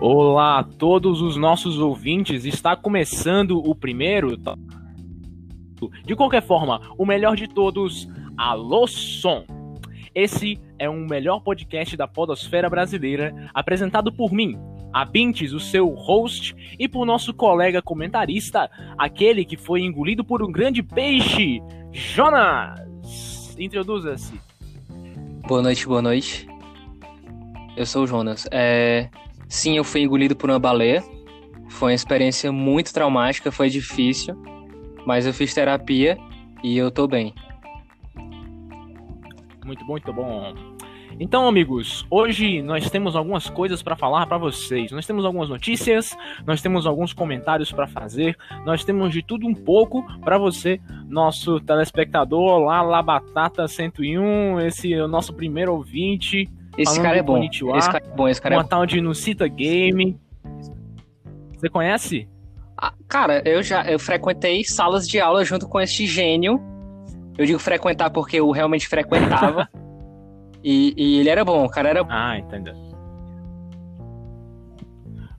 Olá a todos os nossos ouvintes, está começando o primeiro. De qualquer forma, o melhor de todos, Alô Som. Esse é um melhor podcast da Podosfera Brasileira, apresentado por mim, a Bintes, o seu host, e por nosso colega comentarista, aquele que foi engolido por um grande peixe, Jonas. Introduza-se. Boa noite, boa noite. Eu sou o Jonas. É... Sim, eu fui engolido por uma baleia. Foi uma experiência muito traumática, foi difícil, mas eu fiz terapia e eu tô bem. Muito bom, muito bom. Então, amigos, hoje nós temos algumas coisas para falar para vocês. Nós temos algumas notícias, nós temos alguns comentários para fazer, nós temos de tudo um pouco para você, nosso telespectador lá, lá Batata 101, esse é o nosso primeiro ouvinte. Esse cara é bom. Esse cara é bom, esse cara uma é bom. tal de Nucita Game. Você conhece? Ah, cara, eu já eu frequentei salas de aula junto com esse gênio. Eu digo frequentar porque eu realmente frequentava. e, e, ele era bom, o cara era bom. Ah, entendeu.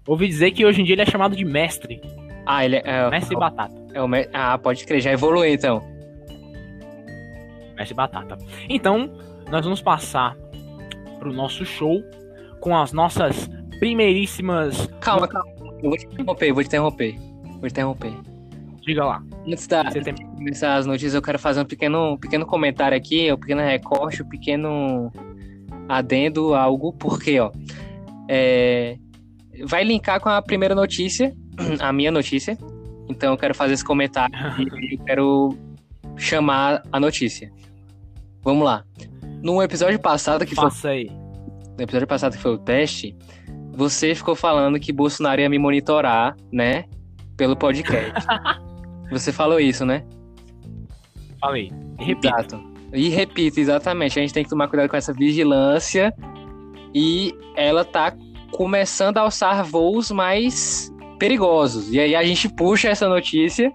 Ouvi dizer que hoje em dia ele é chamado de mestre. Ah, ele é. é mestre é, Batata. É o, ah, pode crer, já evoluiu então. Mestre Batata. Então, nós vamos passar pro nosso show com as nossas primeiríssimas. Calma, calma. Eu vou te interromper, vou te interromper. Vou te interromper. Diga lá. Antes da, de começar as notícias, eu quero fazer um pequeno, um pequeno comentário aqui, um pequeno recorte, um pequeno adendo, algo, porque, ó. É, vai linkar com a primeira notícia, a minha notícia. Então eu quero fazer esse comentário e quero chamar a notícia. Vamos lá. No episódio passado que Faça foi. aí. No episódio passado que foi o teste, você ficou falando que Bolsonaro ia me monitorar, né? Pelo podcast. você falou isso, né? Falei. Repito. Exato. E repito, exatamente. A gente tem que tomar cuidado com essa vigilância. E ela tá começando a alçar voos mais perigosos. E aí a gente puxa essa notícia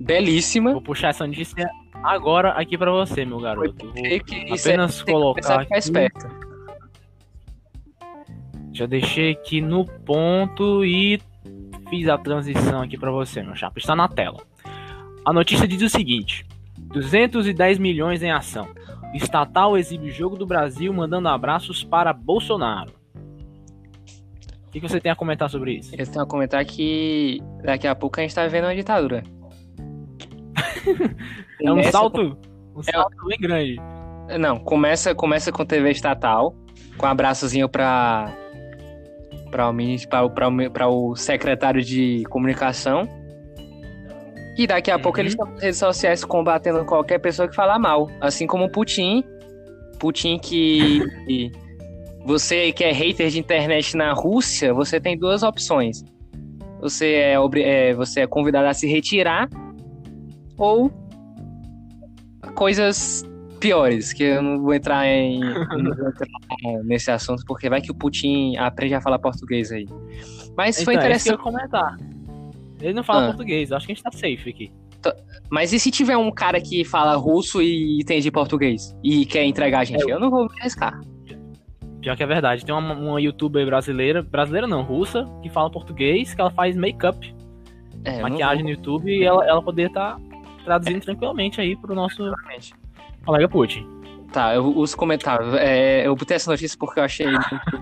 belíssima. Vou puxar essa notícia agora aqui para você, meu garoto. Vou que apenas colocar aqui. Esperto. Já deixei aqui no ponto e fiz a transição aqui para você, meu chapa. Está na tela. A notícia diz o seguinte: 210 milhões em ação. Estatal exibe jogo do Brasil mandando abraços para Bolsonaro. O que você tem a comentar sobre isso? Eu tenho a comentar que daqui a pouco a gente tá vendo uma ditadura. é um salto, um salto é... bem grande. Não, começa, começa com TV estatal, com um abraçozinho para para o, para o secretário de comunicação. E daqui a uhum. pouco eles estão nas redes sociais combatendo qualquer pessoa que falar mal. Assim como o Putin. Putin que. você que é hater de internet na Rússia, você tem duas opções. Você é, é, você é convidado a se retirar ou coisas piores, que eu não vou entrar em não vou entrar nesse assunto, porque vai que o Putin aprende a falar português aí. Mas então, foi interessante. É comentar. Ele não fala ah. português, acho que a gente tá safe aqui. Mas e se tiver um cara que fala russo e entende português e quer entregar a gente? Eu, eu não vou me arriscar. Pior que é verdade. Tem uma, uma youtuber brasileira, brasileira não, russa, que fala português, que ela faz make-up, é, maquiagem no YouTube, e ela, ela poderia estar tá traduzindo tranquilamente aí pro nosso Exatamente. colega Putin. Tá, eu, os comentários. É, eu botei essa notícia porque eu achei muito,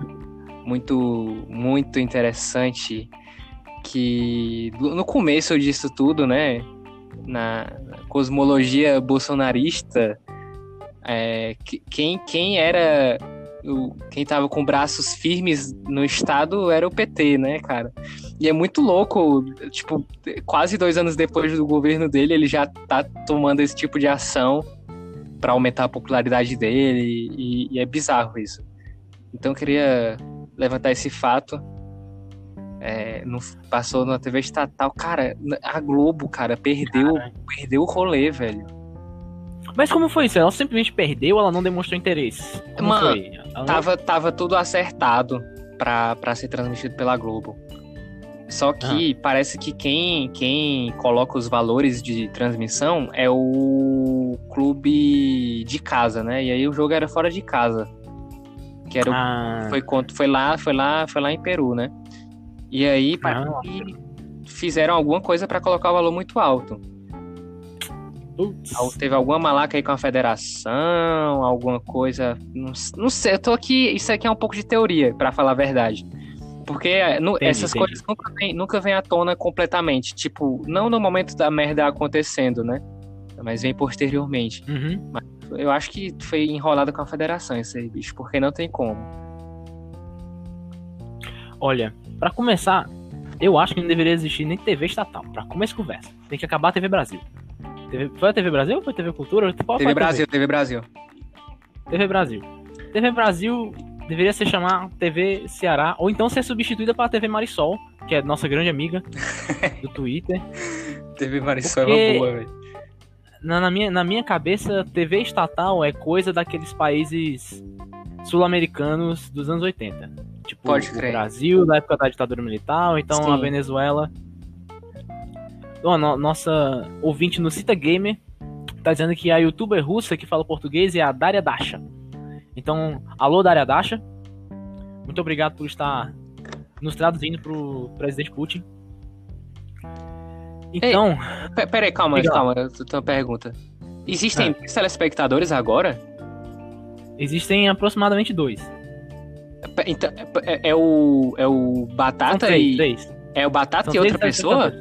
muito, muito interessante que no começo disso tudo, né, na cosmologia bolsonarista, é, quem, quem era o, quem tava com braços firmes no Estado era o PT, né, cara? E é muito louco, tipo, quase dois anos depois do governo dele, ele já tá tomando esse tipo de ação para aumentar a popularidade dele, e, e, é bizarro isso. Então eu queria levantar esse fato. É, não, passou na TV estatal. Cara, a Globo, cara, perdeu, perdeu o rolê, velho. Mas como foi isso? Ela simplesmente perdeu, ela não demonstrou interesse. Como Mano, tava, tava tudo acertado pra, pra ser transmitido pela Globo. Só que ah. parece que quem, quem coloca os valores de transmissão é o clube de casa, né? E aí o jogo era fora de casa. Que era o Ah, foi, contra- foi lá, foi lá, foi lá em Peru, né? E aí Ah. que fizeram alguma coisa pra colocar o valor muito alto. Teve alguma malaca aí com a federação, alguma coisa. Não, não sei, eu tô aqui. Isso aqui é um pouco de teoria, pra falar a verdade. Porque é, nu- Entendi, essas entendi. coisas nunca vêm nunca vem à tona completamente. Tipo, não no momento da merda acontecendo, né? Mas vem posteriormente. Uhum. Eu acho que foi enrolado com a federação isso aí, bicho, porque não tem como. Olha, pra começar, eu acho que não deveria existir nem TV estatal. Pra começar a conversa. Tem que acabar a TV Brasil. TV... Foi a TV Brasil ou foi a TV Cultura? Qual TV a Brasil, TV Brasil. TV Brasil. TV Brasil deveria se chamar TV Ceará, ou então ser substituída pela TV Marisol, que é nossa grande amiga do Twitter. TV Marisol Porque- é uma boa, velho. Na, na minha, na minha cabeça, TV estatal é coisa daqueles países sul-americanos dos anos 80. Tipo, Pode o crer. Brasil, da época da ditadura militar, então a Sim. Venezuela. Ó, no- nossa ouvinte no Cita Gamer tá dizendo que a youtuber russa que fala português é a Daria Dasha. Então, alô Daria Dasha. Muito obrigado por estar nos traduzindo pro presidente Putin. Então, Pe- Peraí, calma, Diga lá. calma, eu tenho uma pergunta. Existem telespectadores agora? existem aproximadamente dois. Então, é, é o, é o Batata três, e. três. É o Batata São e outra pessoa?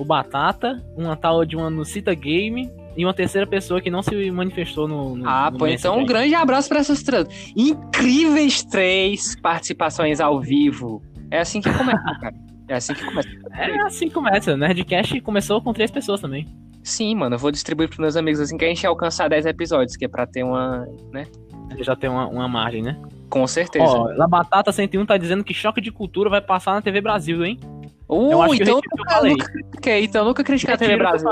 O Batata, uma tal de uma no Cita Game e uma terceira pessoa que não se manifestou no. no Ah, no pô, então um grande abraço pra essas três. Incríveis três participações ao vivo. É assim que começa, cara. É assim que começa. É assim que começa. Nerdcast começou com três pessoas também. Sim, mano, eu vou distribuir pros meus amigos assim que a gente alcançar 10 episódios, que é pra ter uma. né? Já tem uma, uma margem, né? Com certeza. Ó, La Batata 101 tá dizendo que Choque de Cultura vai passar na TV Brasil, hein? Uh, eu eu então eu nunca, falei. nunca critiquei, então nunca critiquei a TV eu Brasil.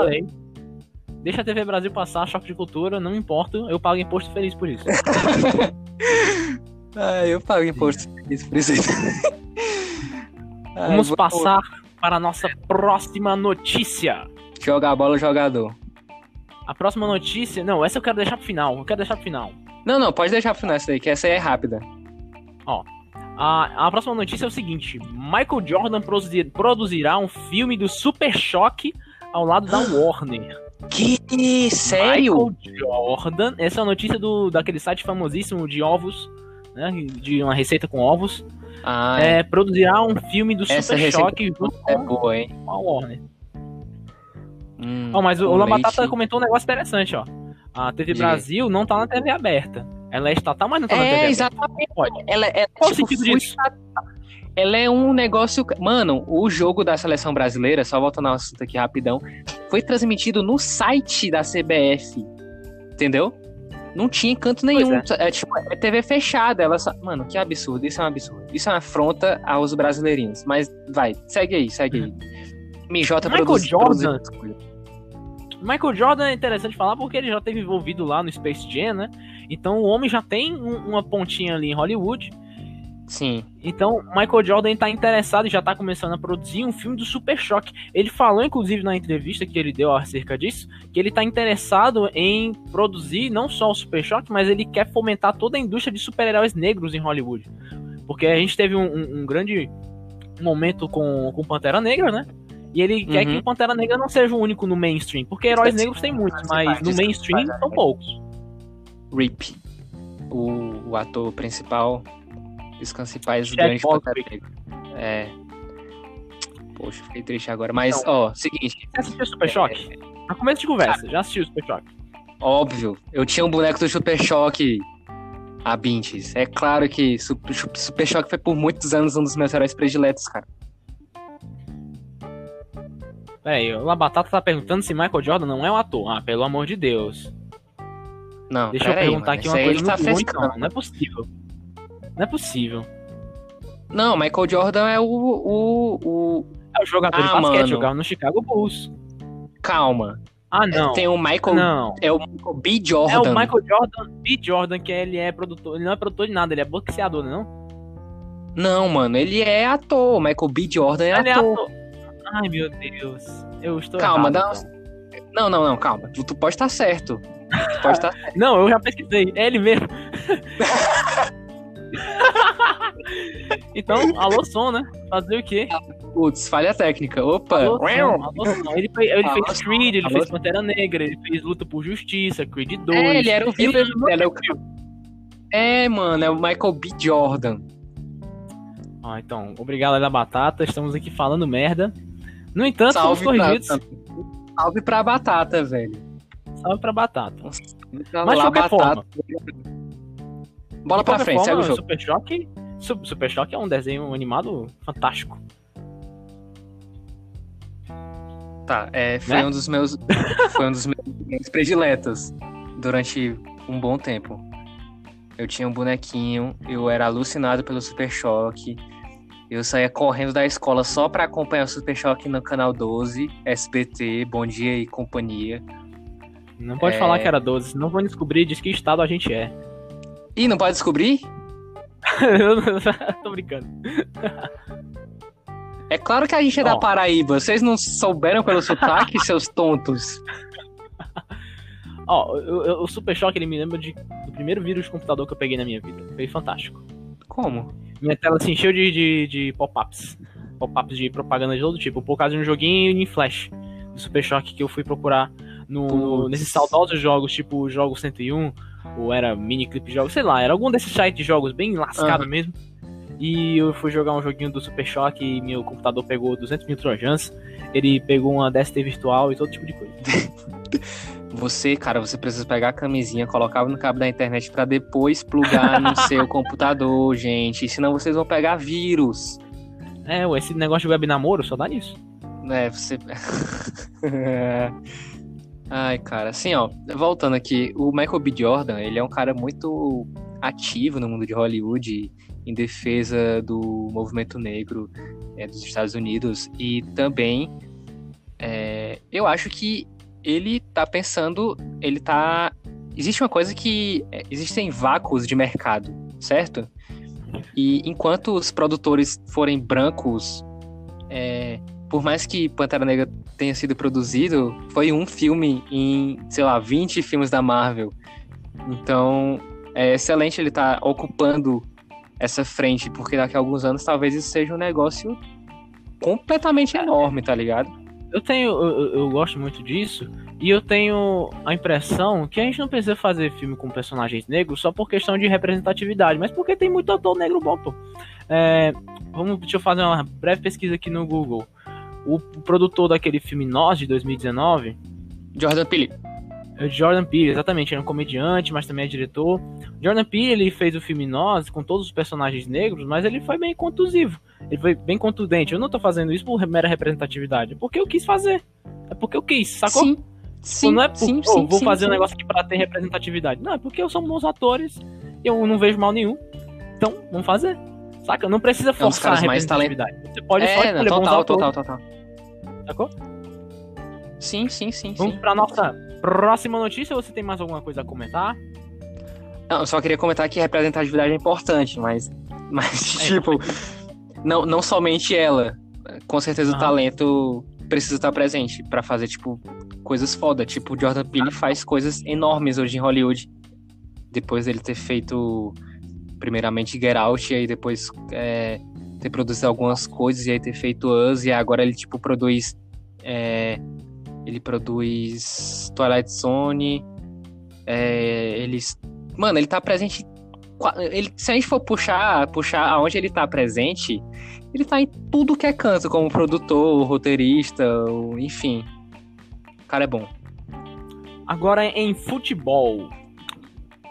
Deixa a TV Brasil passar, Choque de Cultura, não importa, eu pago imposto feliz por isso. Ah, eu pago imposto isso por isso. aí. Ah, Vamos vou- passar para a nossa próxima notícia. Jogar bola, jogador. A próxima notícia. Não, essa eu quero deixar pro final. Eu quero deixar pro final. Não, não, pode deixar pro final essa daí, que essa aí é rápida. A, a próxima notícia é o seguinte: Michael Jordan produzir- produzirá um filme do Super Choque ao lado da Warner. Que? Sério? Michael Jordan, essa é a notícia do, daquele site famosíssimo de ovos, né? De uma receita com ovos. Ah, É, produzirá um filme do Super Choque junto é com boa, hein? a Warner. Hum, Ó, mas o Labatata leite. comentou um negócio interessante, ó. A TV. Brasil não tá na TV aberta. Ela é estatal, mas não tá na TV É, exatamente. Pode. Ela é, Qual o tipo, sentido fui- disso? Ela é um negócio. Mano, o jogo da seleção brasileira, só voltando ao assunto aqui rapidão, foi transmitido no site da CBF. Entendeu? Não tinha canto nenhum. É. tipo, é TV fechada. Ela só... Mano, que absurdo. Isso é um absurdo. Isso é uma afronta aos brasileirinhos. Mas vai, segue aí, segue aí. MJ Michael produz- Jordan. produz. Michael Jordan é interessante falar porque ele já esteve envolvido lá no Space Jam, né? Então o homem já tem um- uma pontinha ali em Hollywood. Sim. Então Michael Jordan está interessado e já está começando a produzir um filme do Super Choque. Ele falou, inclusive, na entrevista que ele deu acerca disso, que ele está interessado em produzir não só o Super Choque, mas ele quer fomentar toda a indústria de super-heróis negros em Hollywood. Porque a gente teve um, um- um grande momento com, com Pantera Negra, né? E ele quer Uhum. que o Pantera Negra não seja o único no mainstream. Porque heróis negros tem muitos, mas no mainstream são poucos. Rip. O, o ator principal. Descanse em paz, o Jack grande. Pantera Negra. É. Poxa, fiquei triste agora. Mas, Então. ó, seguinte. Você assistiu Super Choque? A começo de conversa, já assistiu Super Choque? Óbvio, eu tinha um boneco do Super Choque a Bintes. É claro que Super, Super Choque foi por muitos anos um dos meus heróis prediletos, cara. Peraí, o Labatata tá perguntando se Michael Jordan não é um ator. Ah, pelo amor de Deus. Não, Deixa eu aí, perguntar mano, aqui uma aí coisa ele tá muito frescando. não. Não é possível. Não é possível. Não, Michael Jordan é o. o, o... É o jogador de Ah, basquete, mano. jogava no Chicago Bulls. Calma. Ah, não. Tem o Michael. Não. É o Michael B. É Jordan. o Michael Jordan, B. Jordan, que ele é produtor. Ele não é produtor de nada, ele é boxeador, não? Não, mano, ele é ator. O Michael B. Jordan é Ele é ator. Ai, meu Deus. Eu estou Calma, errado, dá então. Não, não, não, calma. Tu, tu pode estar certo. Tu pode estar certo. Não, eu já pesquisei. É ele mesmo. Então, alô som, né? Fazer o quê? Putz, falha técnica. Opa! Alô, som, alô, som. Ele, fez, ele Alô, fez Creed, ele fez. Pantera Negra, ele fez Luta por Justiça, Creed 2. É, ele era o vilão. um Ele é, de o... é, mano, é o Michael B. Jordan. Ah, então, obrigado aí da batata, estamos aqui falando merda. No entanto, Salve somos pra, corrigidos. salve pra batata, velho. Salve pra batata. Pra Mas de qualquer forma, Bola pra frente, segue forma, o jogo. Super Choque, Su- Super Choque é um desenho animado fantástico. Tá, é, foi Né? um dos meus. foi um dos meus prediletos durante um bom tempo. Eu tinha um bonequinho, eu era alucinado pelo Super Choque. Eu saía correndo da escola só pra acompanhar o Super Choque no canal 12, SBT, Bom Dia e Companhia. Não pode É. falar que era 12, senão vão descobrir de que estado a gente é. Ih, não pode descobrir? Tô brincando. É claro que a gente é da Ó. Paraíba. Vocês não souberam pelo sotaque, seus tontos? Ó, eu- o Super Choque ele me lembra de, do primeiro vírus de computador que eu peguei na minha vida. Foi fantástico. Como? Minha tela se encheu de, de, de pop-ups. Pop-ups de propaganda de todo tipo, por causa de um joguinho em flash do Super Choque que eu fui procurar no, nesses saudosos jogos, tipo o Jogo 101, ou era Mini Clip Jogos, sei lá, era algum desses sites de jogos bem lascado Aham. mesmo. E eu fui jogar um joguinho do Super Choque e meu computador pegou 200 mil trojans. Ele pegou uma DST virtual e todo tipo de coisa. Você, cara, você precisa pegar a camisinha, colocar no cabo da internet pra depois plugar no seu computador, gente. Senão vocês vão pegar vírus. É, esse negócio de web namoro só dá nisso. É, você. Ai, cara, assim, ó, voltando aqui, o Michael B. Jordan, ele é um cara muito ativo no mundo de Hollywood em defesa do movimento negro é, dos Estados Unidos e também é, eu acho que ele tá pensando, ele tá. Existe uma coisa que. é, existem vácuos de mercado, certo? E enquanto os produtores forem brancos, é, por mais que Pantera Negra tenha sido produzido, foi um filme em, sei lá, 20 filmes da Marvel. Então, é excelente ele estar ocupando essa frente, porque daqui a alguns anos talvez isso seja um negócio completamente enorme, tá ligado? Eu tenho, eu, eu- gosto muito disso, e eu tenho a impressão que a gente não precisa fazer filme com personagens negros só por questão de representatividade, mas porque tem muito ator negro bom, pô. É, vamos, deixa eu fazer uma breve pesquisa aqui no Google. O produtor daquele filme Nós, de 2019, Jordan Peele. É o Jordan Peele, exatamente, ele é um comediante, mas também é diretor. Jordan Peele, ele fez o filme Nós com todos os personagens negros, mas ele foi bem contusivo. Ele foi bem contundente. Eu não tô fazendo isso por mera representatividade, é porque eu quis fazer. É porque eu quis, sacou? Sim, Pô, sim, não é por, sim, "Pô, sim, vou sim, fazer um negócio aqui pra ter representatividade. Não, é porque eu sou bons atores e eu não vejo mal nenhum. Então, vamos fazer. Saca? Não precisa É um forçar a caras mais representatividade. Você pode só É, não, escolher bons total, atores, total, total. sacou? Sim, sim, sim, Vamos sim. pra nossa próxima notícia você tem mais alguma coisa a comentar? Não, eu só queria comentar que representatividade é importante, mas, mas É, tipo, não, não somente ela. Com certeza o talento precisa estar presente pra fazer, tipo, coisas foda. Tipo, o Jordan Peele faz coisas enormes hoje em Hollywood. Depois dele ter feito, primeiramente, Get Out, e aí depois é, ter produzido algumas coisas, e aí ter feito Us, e agora ele, tipo, produz... ele produz Twilight Zone, é, ele Mano, ele tá presente. Ele, se a gente for puxar, puxar aonde ele tá presente, ele tá em tudo que é canto, como produtor, roteirista, enfim. O cara é bom. Agora em futebol.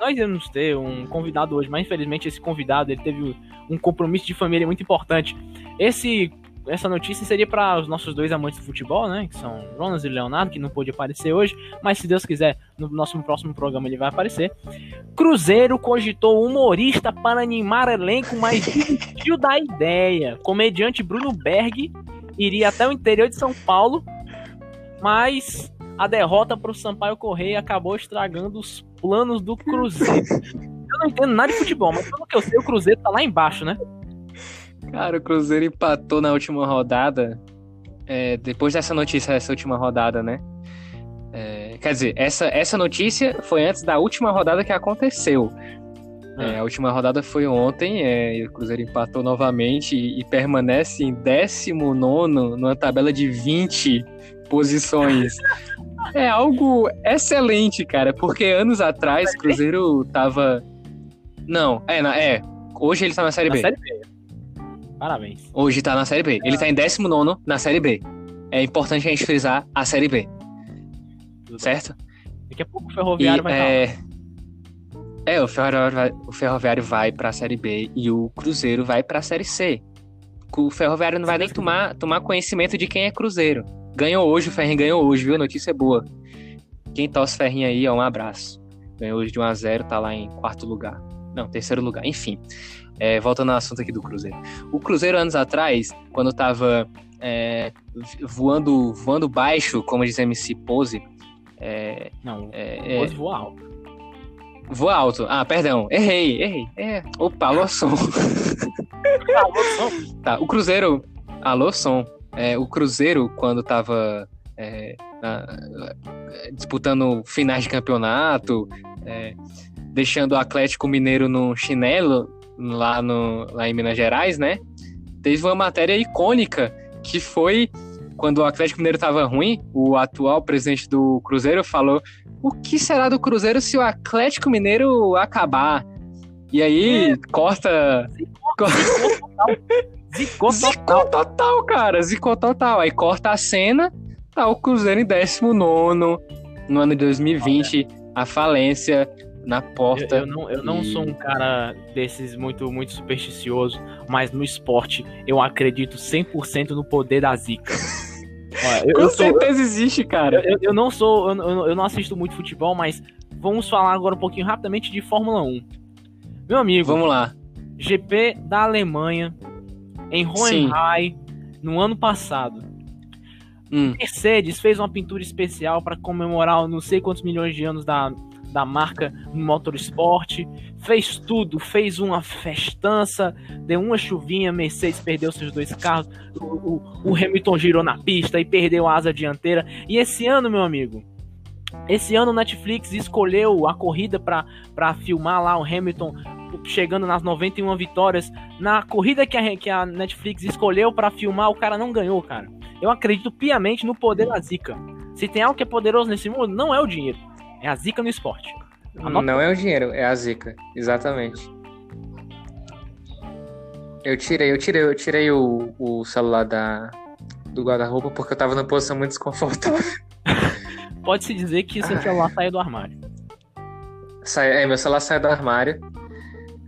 Nós íamos ter um convidado hoje, mas infelizmente esse convidado ele teve um compromisso de família muito importante. Esse, essa notícia seria para os nossos dois amantes do futebol, né? Que são Jonas e Leonardo, que não pôde aparecer hoje, mas se Deus quiser, no nosso próximo programa ele vai aparecer. Cruzeiro cogitou humorista para animar elenco, mas desistiu da ideia. Comediante Bruno Berg iria até o interior de São Paulo, mas a derrota para o Sampaio Correia acabou estragando os planos do Cruzeiro. Eu não entendo nada de futebol, mas pelo que eu sei, o Cruzeiro tá lá embaixo, né? Cara, o Cruzeiro empatou na última rodada. é, depois dessa notícia, essa última rodada, né? É, quer dizer, essa, essa notícia foi antes da última rodada que aconteceu. É, a última rodada foi ontem, é, e o Cruzeiro empatou novamente e, e permanece em 19 numa tabela de 20 posições. É algo excelente, cara, porque anos atrás o Cruzeiro tava. Não, é, na- é. Hoje ele tá na Série Na B. Série B. Parabéns. Hoje tá na Série B. Ele tá em 19 na Série B. É importante a gente frisar a Série B, certo? Daqui a pouco o Ferroviário E, vai é, é, o Ferroviário, vai, o Ferroviário vai pra Série B e o Cruzeiro vai pra Série C. O Ferroviário não vai nem tomar, tomar conhecimento de quem é Cruzeiro. Ganhou hoje, o Ferrinho ganhou hoje, viu? Notícia boa. Quem torce Ferrinho aí, ó, um abraço. Ganhou hoje de 1x0, tá lá em quarto lugar. Não, terceiro lugar. Enfim, é, voltando ao assunto aqui do Cruzeiro. O Cruzeiro, anos atrás, quando tava é, voando, voando baixo, como diz MC Pose, é, Não, é, é, pode voar alto. Voa alto. Ah, perdão. Errei, errei. É. Opa, alô, som. tá, o Cruzeiro. Alô, som. É, o Cruzeiro, quando tava é, na- disputando finais de campeonato, é, deixando o Atlético Mineiro no chinelo lá, no, lá em Minas Gerais, né? Teve uma matéria icônica que foi quando o Atlético Mineiro tava ruim, o atual presidente do Cruzeiro falou o que será do Cruzeiro se o Atlético Mineiro acabar? E aí, corta. Zicou total. Zicou total, cara. Zicou total. Aí corta a cena, tá o Cruzeiro em 19 no ano de 2020, a falência na Eu, porta. eu não, eu não E- sou um cara desses muito, muito supersticioso, mas no esporte eu acredito 100% no poder da zica. Olha, eu, Com eu sou- certeza existe, cara. eu, eu não sou, eu, não- eu não assisto muito futebol, mas vamos falar agora um pouquinho rapidamente de Fórmula 1. Meu amigo, Vamos lá. GP da Alemanha em Hohenheim no ano passado. Hum, Mercedes fez uma pintura especial para comemorar não sei quantos milhões de anos da, da marca no motorsport. Fez tudo, fez uma festança, deu uma chuvinha, Mercedes perdeu seus dois carros, o, o- o Hamilton girou na pista e perdeu a asa dianteira. E esse ano, meu amigo, esse ano o Netflix escolheu a corrida para filmar lá o Hamilton chegando nas 91 vitórias. Na corrida que a, que a Netflix escolheu para filmar, o cara não ganhou, cara. Eu acredito piamente no poder da zica. Se tem algo que é poderoso nesse mundo, não é o dinheiro. É a zica no esporte. Anota- não é o dinheiro, é a zica. Exatamente. Eu tirei, eu tirei, eu tirei o, o celular da, do guarda-roupa porque eu tava numa posição muito desconfortável. Pode-se dizer que seu celular saiu do armário. Sai, é, meu celular saiu do armário.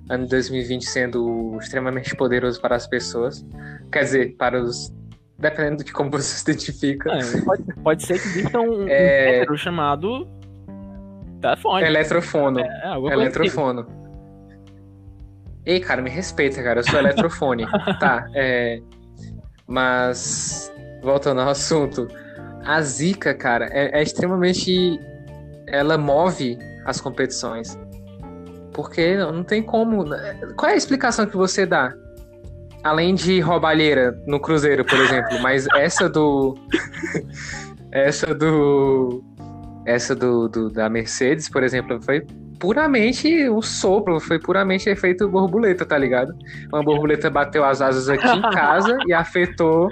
Ano de 2020 sendo extremamente poderoso para as pessoas. Quer dizer, para os. Dependendo de como você se identifica. É, pode, pode ser que exista um, um É. gênero chamado telefone. Eletrofono. É, coisa assim. Eletrofono. Ei, cara, me respeita, cara. Eu sou eletrofone. tá, é. Mas. Voltando ao assunto. A Zika, cara, é, é extremamente. Ela move as competições. Porque não tem como. Qual é a explicação que você dá? Além de roubalheira no Cruzeiro, por exemplo. Mas essa do. essa do. Essa do, do- da Mercedes, por exemplo, foi puramente um sopro, foi puramente efeito borboleta, tá ligado? Uma borboleta bateu as asas aqui em casa e afetou,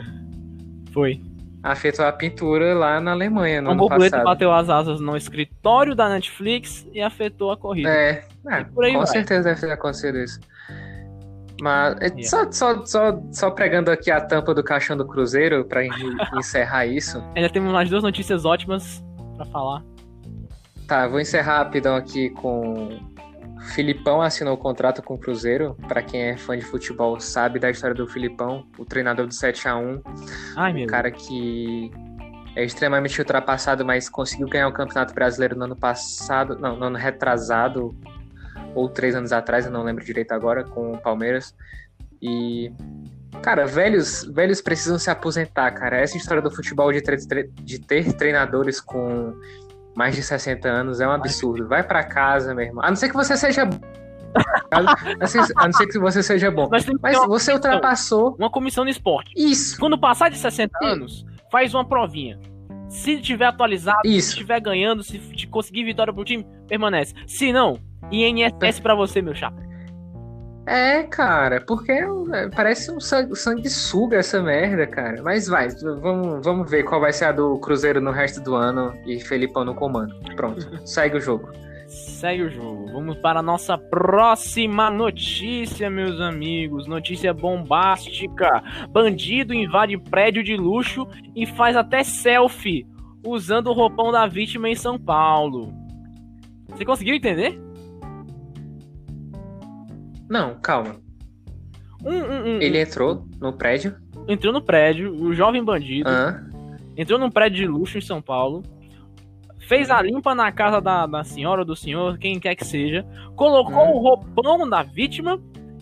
Foi. afetou a pintura lá na Alemanha no Uma borboleta passado. bateu as asas no escritório da Netflix e afetou a corrida. É, é, por aí com vai. certeza deve ter acontecido isso. Mas é, Yeah. só, só, só, só pregando aqui a tampa do caixão do Cruzeiro en- encerrar isso. Ainda temos mais duas notícias ótimas pra falar. Tá, vou encerrar rapidão aqui com. Filipão assinou o contrato com o Cruzeiro. Pra quem é fã de futebol sabe da história do Filipão, o treinador do 7 a 1 Ai, meu um cara que é extremamente ultrapassado, mas conseguiu ganhar o Campeonato Brasileiro no ano passado, não, no ano retrasado, ou três anos atrás, eu não lembro direito agora, com o Palmeiras. E, cara, velhos, velhos precisam se aposentar, cara. Essa história do futebol de, tre- de ter treinadores com mais de 60 anos é um absurdo. Vai pra casa, meu irmão. A não ser que você seja bom. A não ser- que você seja bom. Mas você ultrapassou uma comissão no esporte. isso. Quando passar de 60 Sim. anos, faz uma provinha. Se tiver atualizado, se Isso. estiver ganhando, se conseguir vitória pro time, permanece. Se não, INSS pra você, meu chapa. É, cara, porque é, parece um sangue, sanguessuga essa merda, cara. Mas vai, vamos, vamos ver qual vai ser a do Cruzeiro no resto do ano e Felipão no comando. Pronto, segue o jogo. Segue o jogo. Vamos para a nossa próxima notícia, meus amigos. Notícia bombástica. Bandido invade prédio de luxo e faz até selfie usando o roupão da vítima em São Paulo. Você conseguiu entender? Não, calma. Um, um, um, Ele entrou no prédio. Entrou no prédio, o jovem bandido. Ah. Entrou num prédio de luxo em São Paulo. Fez a limpa na casa da, da senhora ou do senhor, quem quer que seja. Colocou Hum. o roupão da vítima.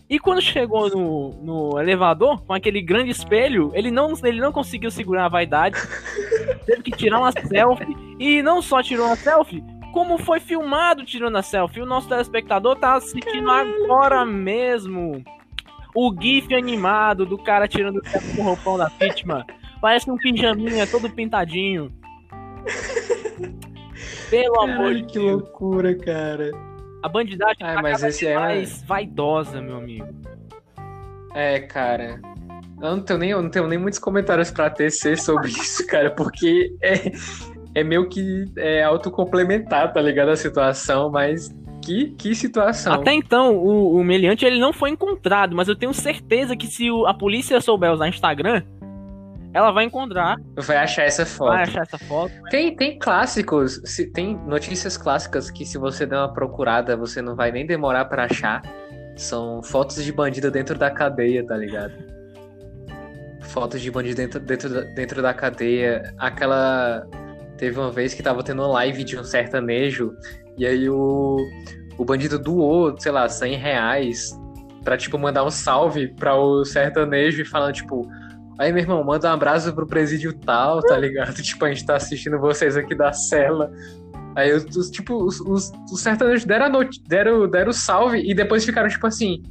E quando chegou no, no elevador, com aquele grande espelho, ele não, ele não conseguiu segurar a vaidade. teve que tirar uma selfie. E não só tirou uma selfie, como foi filmado tirando a selfie. O nosso telespectador tá assistindo agora mesmo o GIF animado do cara tirando o roupão da vítima. Parece um pijaminha todo pintadinho. Pelo amor de que Deus. loucura, cara. A bandidagem Ai, tá mas esse é- mais vaidosa, meu amigo. É, cara. Eu não tenho nem, eu não tenho nem muitos comentários pra tecer sobre isso, cara, porque é, é meio que é autocomplementar, tá ligado? A situação, mas que, que situação. Até então, o, o meliante ele não foi encontrado, mas eu tenho certeza que se o- a polícia souber usar Instagram, ela vai encontrar, Vai achar essa foto. vai achar essa foto. Tem, tem clássicos, se- tem notícias clássicas que se você der uma procurada, você não vai nem demorar pra achar. São fotos de bandido dentro da cadeia, tá ligado? Fotos de bandido dentro, dentro, dentro da cadeia. Aquela. Teve uma vez que tava tendo uma live de um sertanejo, e aí o, o bandido doou, sei lá, 100 reais pra, tipo, mandar um salve pra o sertanejo e falando, tipo, Aí, meu irmão, manda um abraço pro presídio tal, tá ligado? Tipo, a gente tá assistindo vocês aqui da cela. Aí, os, tipo, os, os, os sertanejos deram, a noti- deram, deram o salve e depois ficaram, tipo assim,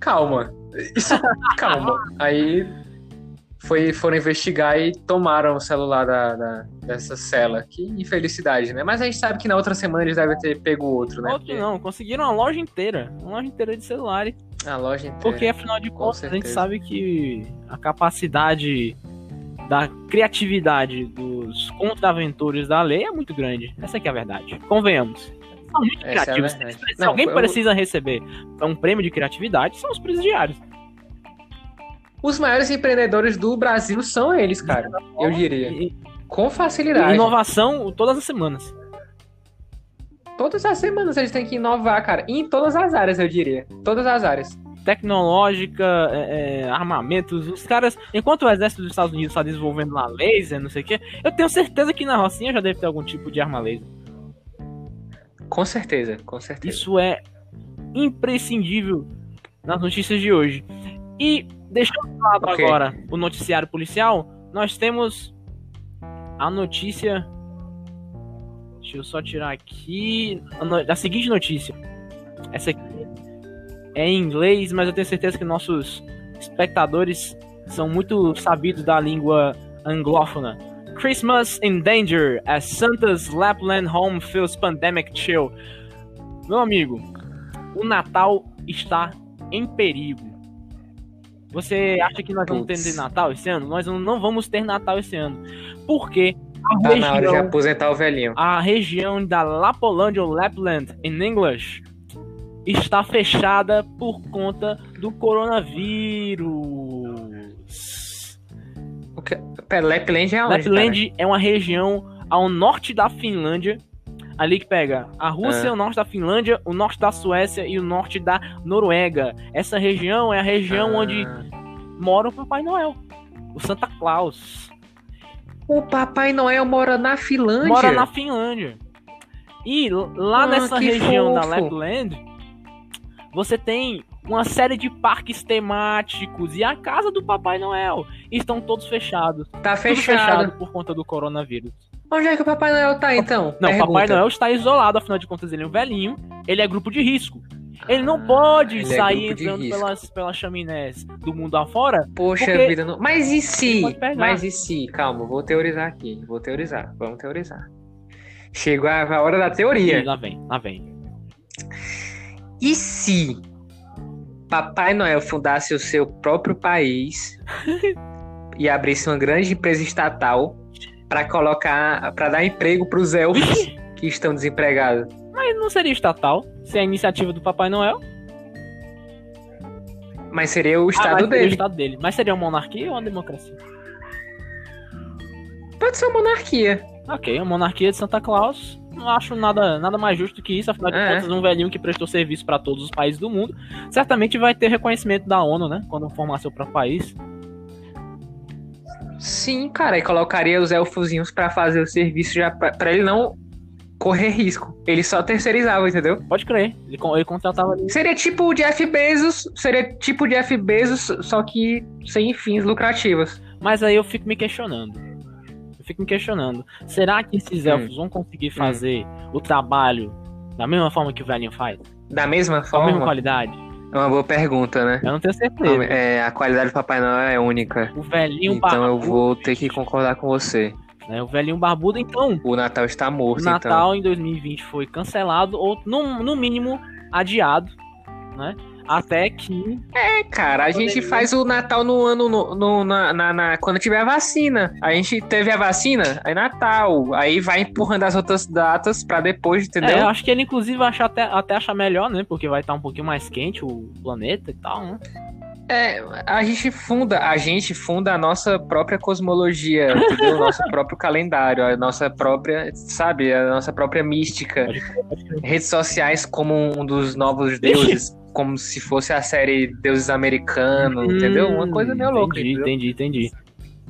calma. Isso, calma. Aí foi, foram investigar e tomaram o celular da, da- dessa cela. Que infelicidade, né? Mas a gente sabe que na outra semana eles devem ter pego outro, né? Outro não, conseguiram uma loja inteira. Uma loja inteira de celulares. A loja inteira. Porque afinal de contas, a gente sabe que a capacidade da criatividade dos contraventores da lei é muito grande. Essa é a verdade. Convenhamos. São muito é criativos. verdade. Se Não, alguém eu- precisa receber um prêmio de criatividade, são os presidiários. Os maiores empreendedores do Brasil são eles, cara. Eu diria. E- Com facilidade. Inovação todas as semanas. Todas as semanas eles têm que inovar, cara. Em todas as áreas, eu diria. Todas as áreas. Tecnológica, é, é, armamentos, os caras. Enquanto o exército dos Estados Unidos está desenvolvendo lá laser, não sei o quê, eu tenho certeza que na Rocinha já deve ter algum tipo de arma laser. Com certeza, com certeza. Isso é imprescindível nas notícias de hoje. E deixando de lado Ok. agora o noticiário policial, nós temos a notícia. Deixa eu só tirar aqui. A, no- a seguinte notícia. Essa aqui é em inglês, mas eu tenho certeza que nossos espectadores são muito sabidos da língua anglófona. Christmas in danger as Santa's Lapland home feels pandemic chill. Meu amigo, o Natal está em perigo. Você acha que nós vamos ter. Natal esse ano? Nós não vamos ter Natal esse ano. Porque a Tá na hora de região, aposentar o velhinho. a região da Lapolândia ou Lapland in English está fechada por conta do coronavírus. O que... Pera, Lapland é onde, Lapland é uma região ao norte da Finlândia, ali que pega a Rússia, Ah. o norte da Finlândia, o norte da Suécia e o norte da Noruega. Essa região é a região cara? onde mora o Papai Noel, o Santa Claus. O Papai Noel mora na Finlândia. Mora na Finlândia. E lá Ah, nessa região da fofo. Lapland, você tem uma série de parques temáticos e a casa do Papai Noel. Estão todos fechados. Tá fechado. fechado por conta do coronavírus. Onde é que o Papai Noel tá, então? Não, Pergunta. Papai Noel está isolado, afinal de contas ele é um velhinho, ele é grupo de risco. Ele não Ah, pode ele é sair de entrando pelas, pelas chaminés do mundo afora. Poxa vida, não... mas e se? Mas e se? Calma, vou teorizar aqui. Vou teorizar. Vamos teorizar. Chegou a hora da E teoria. lá vem, lá vem. E se Papai Noel fundasse o seu próprio país e abrisse uma grande empresa estatal para colocar, para dar emprego para os elfos que estão desempregados. Mas não seria estatal, se é a iniciativa do Papai Noel. Mas seria o Ah, estado mas seria o dele. estado dele. Mas seria uma monarquia ou uma democracia? Pode ser uma monarquia. Ok, a monarquia de Santa Claus. Não acho nada, nada mais justo que isso. Afinal de É. contas, um velhinho que prestou serviço para todos os países do mundo certamente vai ter reconhecimento da ONU, né? Quando formar seu próprio país. Sim, cara, e colocaria os elfozinhos pra fazer o serviço já pra, pra ele não correr risco. Ele só terceirizava, entendeu? Pode crer. Ele, ele contratava ali. Seria tipo o Jeff Bezos, seria tipo o Jeff Bezos, só que sem fins lucrativos. Mas aí eu fico me questionando. Eu fico me questionando. Será que esses Hum. elfos vão conseguir fazer o trabalho da mesma forma que o velhinho faz? Da mesma Com a mesma forma? qualidade? É uma boa pergunta, né? Eu não tenho certeza. É, a qualidade do Papai Noel é única. O velhinho Então eu barbudo, vou ter que concordar com você. né? O velhinho barbudo, então. O Natal está O morto, então. Natal em 2020 foi cancelado, ou no, no mínimo adiado, né? Até que. É, cara, a gente faz o Natal no ano, no, no- na, na- na- quando tiver a vacina. A gente teve a vacina, aí Natal. Aí vai empurrando as outras datas pra depois, entendeu? É, eu acho que ele, inclusive, vai achar até, até achar melhor, né? Porque vai estar um pouquinho mais quente o planeta e tal, né? É, a gente funda, a gente funda a nossa própria cosmologia, entendeu? O nosso próprio calendário, a nossa própria, sabe, a nossa própria mística. Redes sociais como um dos novos deuses, como se fosse a série Deuses Americanos, entendeu? Uma coisa meio louca, Hum, Entendi, entendeu? entendi, entendi.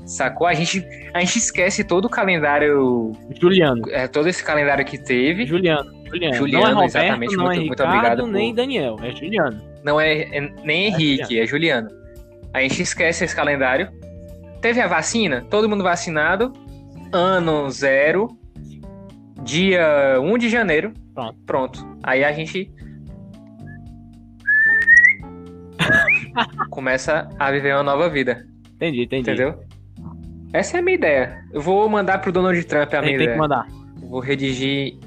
Sacou? A gente, a gente esquece todo o calendário, Juliano. é, todo esse calendário que teve. Juliano. Juliano. Juliano, não é Roberto, exatamente. não é Muito- muito Ricardo, obrigado nem por- Daniel. É Juliano. Não é, é nem Henrique, é Juliano. A gente esquece esse calendário. Teve a vacina, todo mundo vacinado. Ano zero. Dia 1 de janeiro. Pronto. Pronto. Aí a gente. Começa a viver uma nova vida. Entendi, entendi. Entendeu? Essa é a minha ideia. Eu vou mandar pro Donald Trump a Tem, minha tem ideia. que mandar. Vou redigir.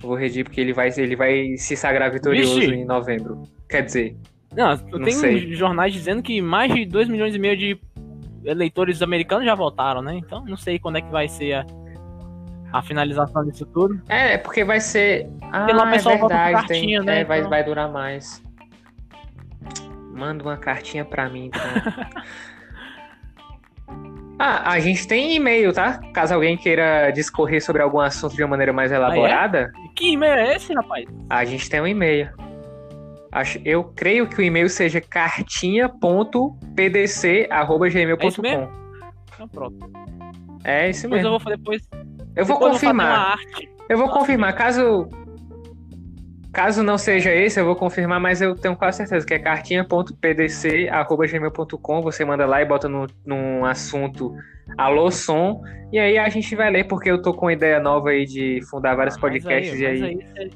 Vou redigir porque ele vai, ele vai se sagrar vitorioso Vixe. em novembro. Quer dizer, Não, Não tem sei. jornais dizendo que mais de 2 milhões e meio de eleitores americanos já votaram, né? Então não sei quando é que vai ser a, a finalização disso tudo. É, porque vai ser. Ah, Porque lá o é vota verdade, cartinha, tem... né, é, vai, então. vai durar mais. Manda uma cartinha pra mim, então. ah, a gente tem e-mail, tá? Caso alguém queira discorrer sobre algum assunto de uma maneira mais elaborada, Que e-mail é esse, rapaz? a gente tem um e-mail. Acho, eu creio que o e-mail seja É isso cartinha.pdc.gmail.com. mesmo? Então pronto. É isso Depois eu mesmo. depois. Eu vou depois eu vou fazer confirmar. arte. Eu vou confirmar. Caso caso não seja esse, eu vou confirmar, mas eu tenho quase certeza que é cartinha.pdc@gmail.com. Você manda lá e bota no, num assunto alô som e aí a gente vai ler porque eu tô com uma ideia nova aí de fundar vários Ah, podcasts e mas aí você-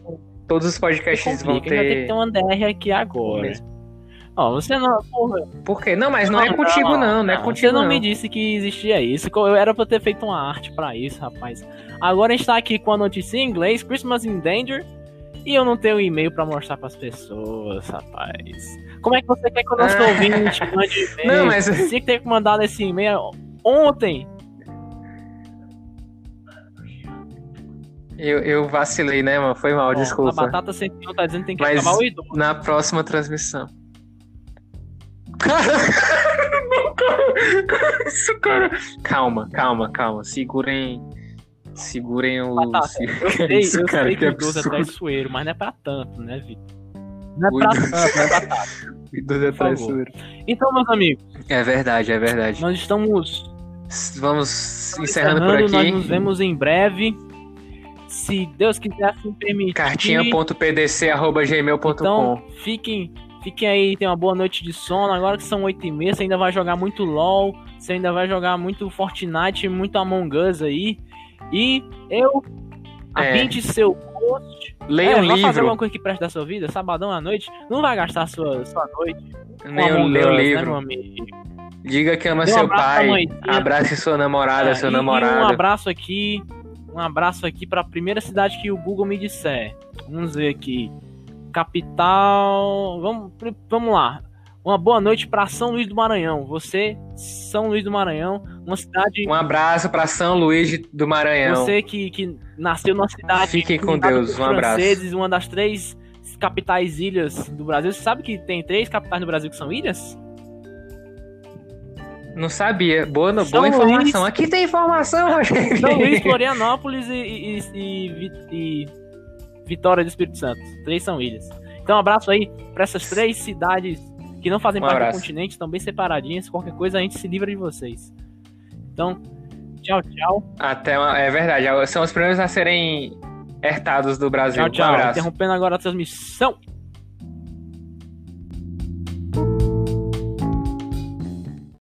todos os podcasts vão complica, gente vai ter que ter ter uma DR aqui agora. Ó, você não. Porra, Por quê? Não, mas não, é contigo não, não é contigo Você não, não. me disse que existia isso. Eu era pra ter feito uma arte pra isso, rapaz. Agora a gente tá aqui com a notícia em inglês, Christmas in Danger, e eu não tenho e-mail pra mostrar pras pessoas, rapaz. Como é que você quer que o nosso Ah. ouvinte mande e-mail? Não, mas- Você tinha que ter mandado esse e-mail ontem. Eu, eu vacilei, né, mano? Foi mal, Ó, desculpa. A batata 101 tá dizendo que tem que Mas- acabar o idoso. Na próxima transmissão. Cara. Calma, calma, calma. Segurem. Segurem o. Batata, se- Eu sei, isso, eu cara, sei que que o idoso é traiçoeiro, mas não é pra tanto, né, Vitor? Não é O pra tanto, né, batata? Idoso é Por traiçoeiro. Então, meus amigos, É verdade, é verdade. nós estamos Vamos encerrando por encerrando, nós aqui. nos vemos em breve. Se Deus quiser assim permitir. Cartinha.pdc.gmail.com Então, fiquem, fiquem aí, tenham uma boa noite de sono. Agora que são 8 e meia, você ainda vai jogar muito LOL, você ainda vai jogar muito Fortnite, muito Among Us aí. E eu, É. apinte seu post. Leia é, um vai fazer livro. alguma coisa que preste da sua vida, sabadão à noite. Não vai gastar sua, sua noite Leia, leia um Us, né, livro. amigo? Diga que ama um seu pai. Abrace sua namorada, É, seu namorado. Um abraço aqui, um abraço aqui para a primeira cidade que o Google me disser. Vamos ver aqui. capital. Vamos, vamos lá. Uma boa noite para São Luís do Maranhão. Você, São Luís do Maranhão, uma cidade. Um abraço para São Luís do Maranhão. Você que, que nasceu numa cidade. Fique com Deus. Um abraço. Uma das três capitais ilhas do Brasil. Você sabe que tem três capitais no Brasil que são ilhas? Não sabia. Boa, boa informação. Luís... Aqui tem informação, Rogério. São Luís, Florianópolis e, e, e, e, Vitória do Espírito Santo. Três são ilhas. Então, um abraço aí para essas três cidades que não fazem um parte abraço. do continente, estão bem separadinhas. Qualquer coisa a gente se livra de vocês. Então, tchau, tchau. Até uma... É verdade, são os primeiros a serem hertados do Brasil. Tchau, tchau. Um Interrompendo agora a transmissão.